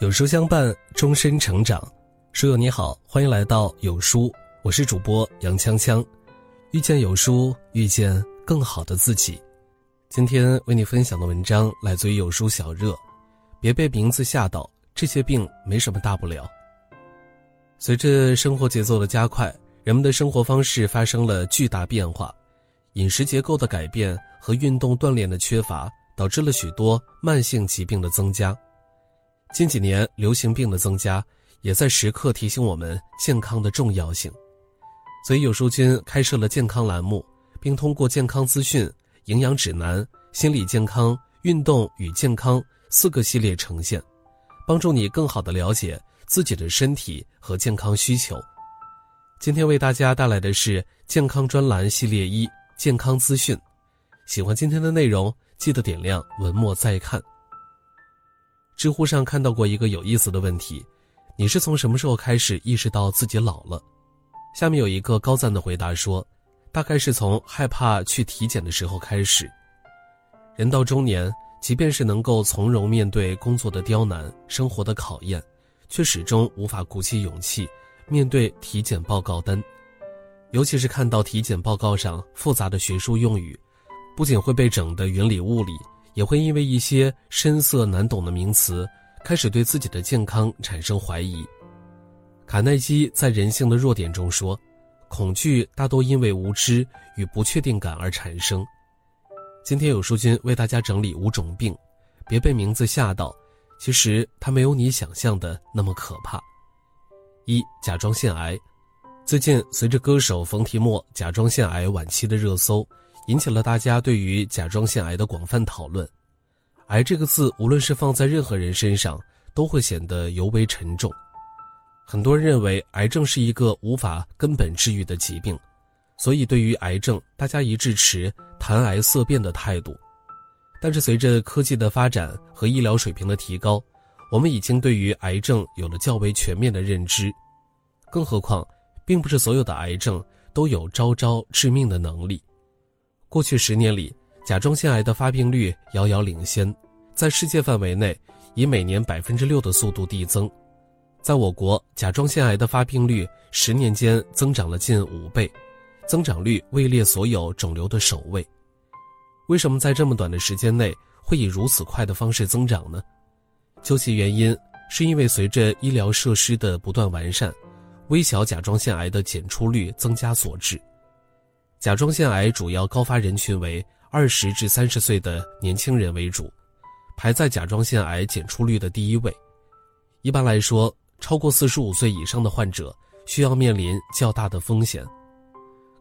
有书相伴，终身成长。书友你好，欢迎来到有书，我是主播杨锵锵。遇见有书，遇见更好的自己。今天为你分享的文章来自于有书小热。别被名字吓到，这些病没什么大不了。随着生活节奏的加快，人们的生活方式发生了巨大变化，饮食结构的改变和运动锻炼的缺乏，导致了许多慢性疾病的增加。近几年，流行病的增加，也在时刻提醒我们健康的重要性。所以，有书君开设了健康栏目，并通过健康资讯、营养指南、心理健康、运动与健康四个系列呈现，帮助你更好的了解自己的身体和健康需求。今天为大家带来的是健康专栏系列一：健康资讯。喜欢今天的内容，记得点亮文末再看。知乎上看到过一个有意思的问题：你是从什么时候开始意识到自己老了？下面有一个高赞的回答说，大概是从害怕去体检的时候开始。人到中年，即便是能够从容面对工作的刁难、生活的考验，却始终无法鼓起勇气面对体检报告单。尤其是看到体检报告上复杂的学术用语，不仅会被整得云里雾里。也会因为一些深涩难懂的名词，开始对自己的健康产生怀疑。卡耐基在《人性的弱点》中说：“恐惧大多因为无知与不确定感而产生。”今天有书君为大家整理五种病，别被名字吓到，其实它没有你想象的那么可怕。一、甲状腺癌，最近随着歌手冯提莫甲状腺癌晚期的热搜。引起了大家对于甲状腺癌的广泛讨论。癌这个字，无论是放在任何人身上，都会显得尤为沉重。很多人认为癌症是一个无法根本治愈的疾病，所以对于癌症，大家一致持谈癌色变的态度。但是随着科技的发展和医疗水平的提高，我们已经对于癌症有了较为全面的认知。更何况，并不是所有的癌症都有招招致命的能力。过去十年里，甲状腺癌的发病率遥遥领先，在世界范围内以每年百分之六的速度递增。在我国，甲状腺癌的发病率十年间增长了近五倍，增长率位列所有肿瘤的首位。为什么在这么短的时间内会以如此快的方式增长呢？究其原因，是因为随着医疗设施的不断完善，微小甲状腺癌的检出率增加所致。甲状腺癌主要高发人群为二十至三十岁的年轻人为主，排在甲状腺癌检出率的第一位。一般来说，超过四十五岁以上的患者需要面临较大的风险。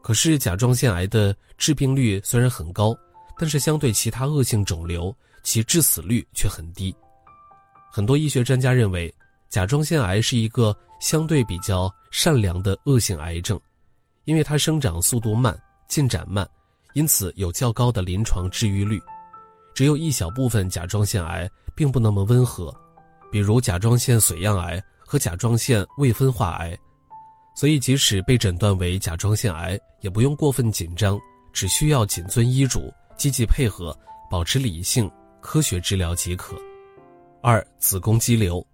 可是，甲状腺癌的致病率虽然很高，但是相对其他恶性肿瘤，其致死率却很低。很多医学专家认为，甲状腺癌是一个相对比较善良的恶性癌症，因为它生长速度慢。进展慢，因此有较高的临床治愈率。只有一小部分甲状腺癌并不那么温和，比如甲状腺髓样癌和甲状腺未分化癌。所以，即使被诊断为甲状腺癌，也不用过分紧张，只需要谨遵医嘱，积极配合，保持理性、科学治疗即可。二、子宫肌瘤，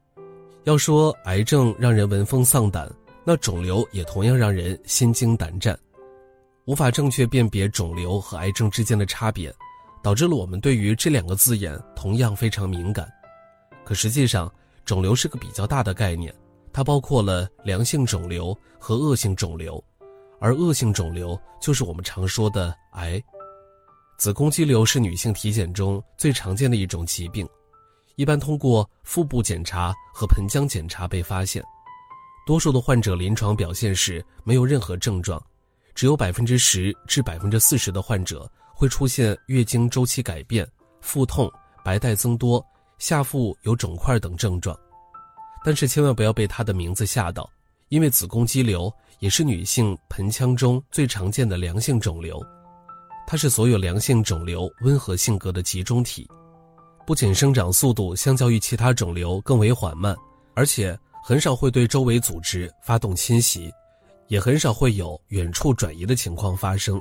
要说癌症让人闻风丧胆，那肿瘤也同样让人心惊胆战。无法正确辨别肿瘤和癌症之间的差别，导致了我们对于这两个字眼同样非常敏感。可实际上，肿瘤是个比较大的概念，它包括了良性肿瘤和恶性肿瘤，而恶性肿瘤就是我们常说的癌。子宫肌瘤是女性体检中最常见的一种疾病，一般通过腹部检查和盆腔检查被发现，多数的患者临床表现是没有任何症状。只有百分之十至百分之四十的患者会出现月经周期改变、腹痛、白带增多、下腹有肿块等症状，但是千万不要被它的名字吓到，因为子宫肌瘤也是女性盆腔中最常见的良性肿瘤，它是所有良性肿瘤温和性格的集中体，不仅生长速度相较于其他肿瘤更为缓慢，而且很少会对周围组织发动侵袭。也很少会有远处转移的情况发生，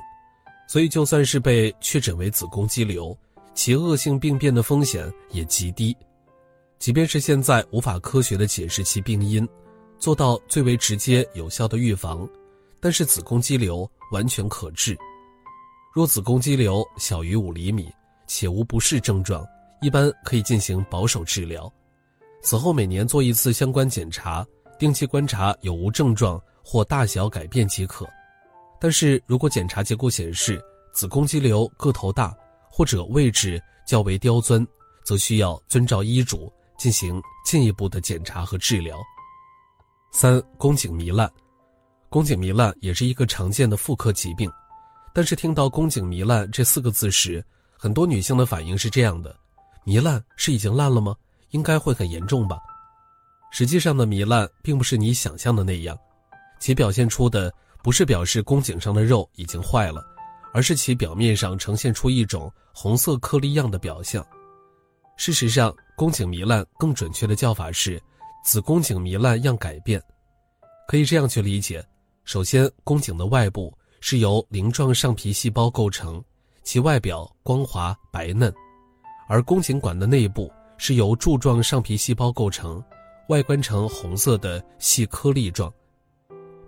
所以就算是被确诊为子宫肌瘤，其恶性病变的风险也极低。即便是现在无法科学的解释其病因，做到最为直接有效的预防，但是子宫肌瘤完全可治。若子宫肌瘤小于五厘米且无不适症状，一般可以进行保守治疗。此后每年做一次相关检查，定期观察有无症状或大小改变即可。但是如果检查结果显示子宫肌瘤个头大或者位置较为刁钻，则需要遵照医嘱进行进一步的检查和治疗。三、宫颈糜烂，宫颈糜烂也是一个常见的妇科疾病，但是听到宫颈糜烂这四个字时，很多女性的反应是这样的：糜烂是已经烂了吗？应该会很严重吧？实际上的糜烂并不是你想象的那样，其表现出的不是表示宫颈上的肉已经坏了，而是其表面上呈现出一种红色颗粒样的表象。事实上，宫颈糜烂更准确的叫法是子宫颈糜烂样改变。可以这样去理解：首先，宫颈的外部是由鳞状上皮细胞构成，其外表光滑白嫩；而宫颈管的内部是由柱状上皮细胞构成，外观呈红色的细颗粒状。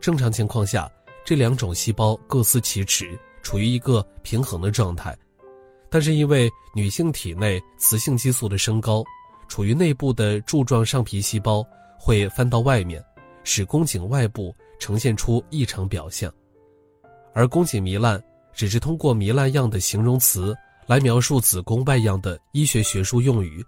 正常情况下，这两种细胞各司其职，处于一个平衡的状态。但是因为女性体内雌性激素的升高，处于内部的柱状上皮细胞会翻到外面，使宫颈外部呈现出异常表象。而宫颈糜烂只是通过糜烂样的形容词来描述子宫外样的医学学术用语。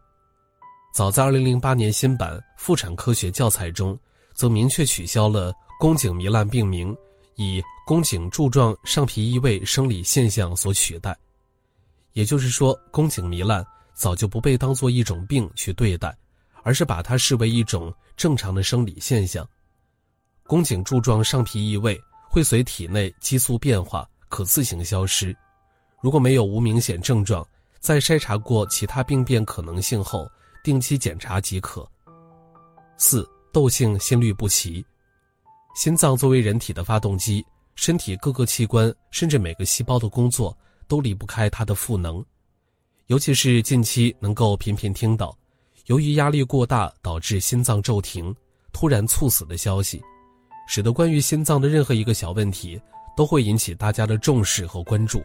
早在2008年新版妇产科学教材中，则明确取消了宫颈糜烂病名，以宫颈柱状上皮异位生理现象所取代。也就是说，宫颈糜烂早就不被当作一种病去对待，而是把它视为一种正常的生理现象。宫颈柱状上皮异位会随体内激素变化可自行消失，如果没有无明显症状，在筛查过其他病变可能性后，定期检查即可。四、窦性心律不齐，心脏作为人体的发动机，身体各个器官甚至每个细胞的工作。都离不开它的赋能，尤其是近期能够频频听到，由于压力过大导致心脏骤停、突然猝死的消息，使得关于心脏的任何一个小问题都会引起大家的重视和关注。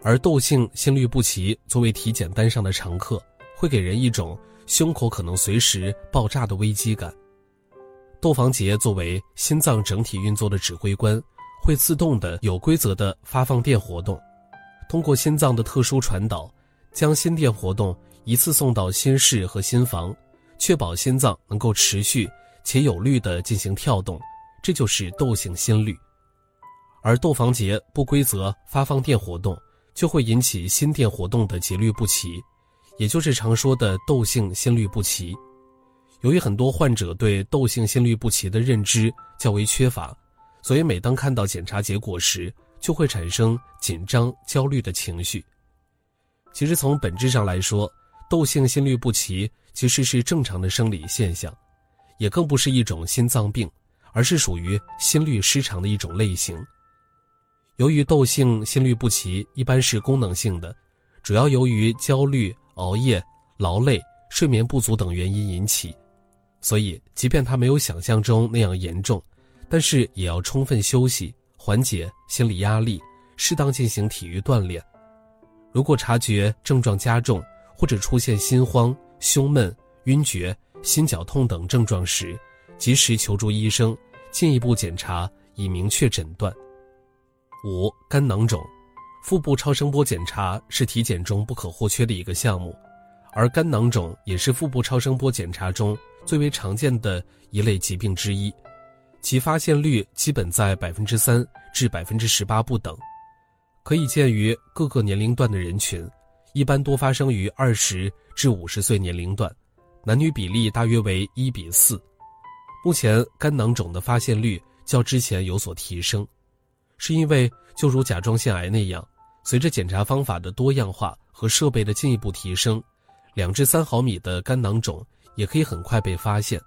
而窦性心律不齐作为体检单上的常客，会给人一种胸口可能随时爆炸的危机感。窦房结作为心脏整体运作的指挥官，会自动的、有规则的发放电活动。通过心脏的特殊传导，将心电活动一次送到心室和心房，确保心脏能够持续且有律的进行跳动，这就是窦性心律。而窦房结不规则发放电活动，就会引起心电活动的节律不齐，也就是常说的窦性心律不齐。由于很多患者对窦性心律不齐的认知较为缺乏，所以每当看到检查结果时，就会产生紧张、焦虑的情绪。其实从本质上来说，窦性心律不齐其实是正常的生理现象，也更不是一种心脏病，而是属于心律失常的一种类型。由于窦性心律不齐一般是功能性的，主要由于焦虑、熬夜、劳累、睡眠不足等原因引起，所以即便它没有想象中那样严重，但是也要充分休息。缓解心理压力，适当进行体育锻炼。如果察觉症状加重或者出现心慌、胸闷、晕厥、心绞痛等症状时，及时求助医生，进一步检查以明确诊断。五、肝囊肿，腹部超声波检查是体检中不可或缺的一个项目，而肝囊肿也是腹部超声波检查中最为常见的一类疾病之一。其发现率基本在百分之三至百分之十八不等，可以见于各个年龄段的人群，一般多发生于二十至五十岁年龄段，男女比例大约为一比四。目前肝囊肿的发现率较之前有所提升，是因为就如甲状腺癌那样，随着检查方法的多样化和设备的进一步提升，两至三毫米的肝囊肿也可以很快被发现。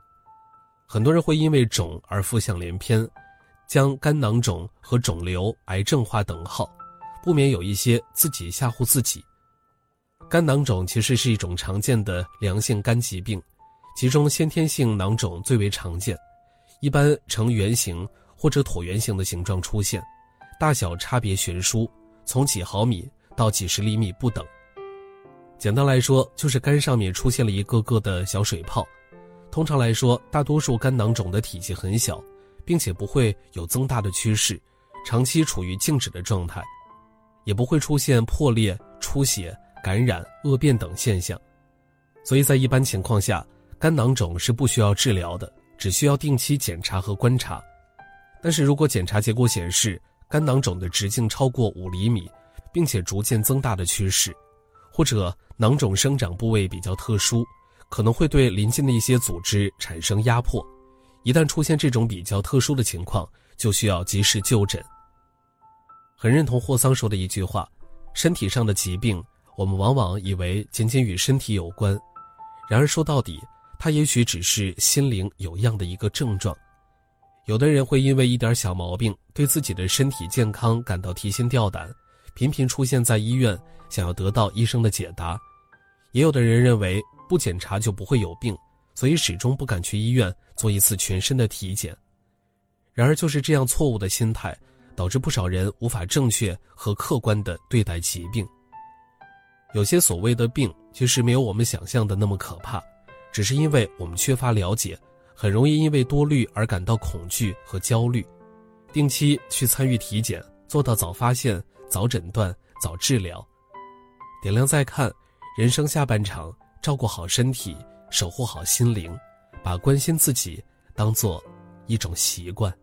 很多人会因为肿而浮想联翩，将肝囊肿和肿瘤、癌症划等号，不免有一些自己吓唬自己。肝囊肿其实是一种常见的良性肝疾病，其中先天性囊肿最为常见，一般呈圆形或者椭圆形的形状出现，大小差别悬殊，从几毫米到几十厘米不等。简单来说，就是肝上面出现了一个个的小水泡。通常来说，大多数肝囊肿的体积很小，并且不会有增大的趋势，长期处于静止的状态，也不会出现破裂、出血、感染、恶变等现象。所以在一般情况下，肝囊肿是不需要治疗的，只需要定期检查和观察。但是如果检查结果显示肝囊肿的直径超过五厘米，并且逐渐增大的趋势，或者囊肿生长部位比较特殊。可能会对临近的一些组织产生压迫，一旦出现这种比较特殊的情况，就需要及时就诊。很认同霍桑说的一句话：身体上的疾病，我们往往以为仅仅与身体有关，然而说到底，它也许只是心灵有恙的一个症状。有的人会因为一点小毛病，对自己的身体健康感到提心吊胆，频频出现在医院，想要得到医生的解答；也有的人认为。不检查就不会有病，所以始终不敢去医院做一次全身的体检。然而，就是这样错误的心态，导致不少人无法正确和客观地对待疾病。有些所谓的病，其实没有我们想象的那么可怕，只是因为我们缺乏了解，很容易因为多虑而感到恐惧和焦虑。定期去参与体检，做到早发现、早诊断、早治疗。点亮再看，人生下半场。照顾好身体，守护好心灵，把关心自己当做一种习惯。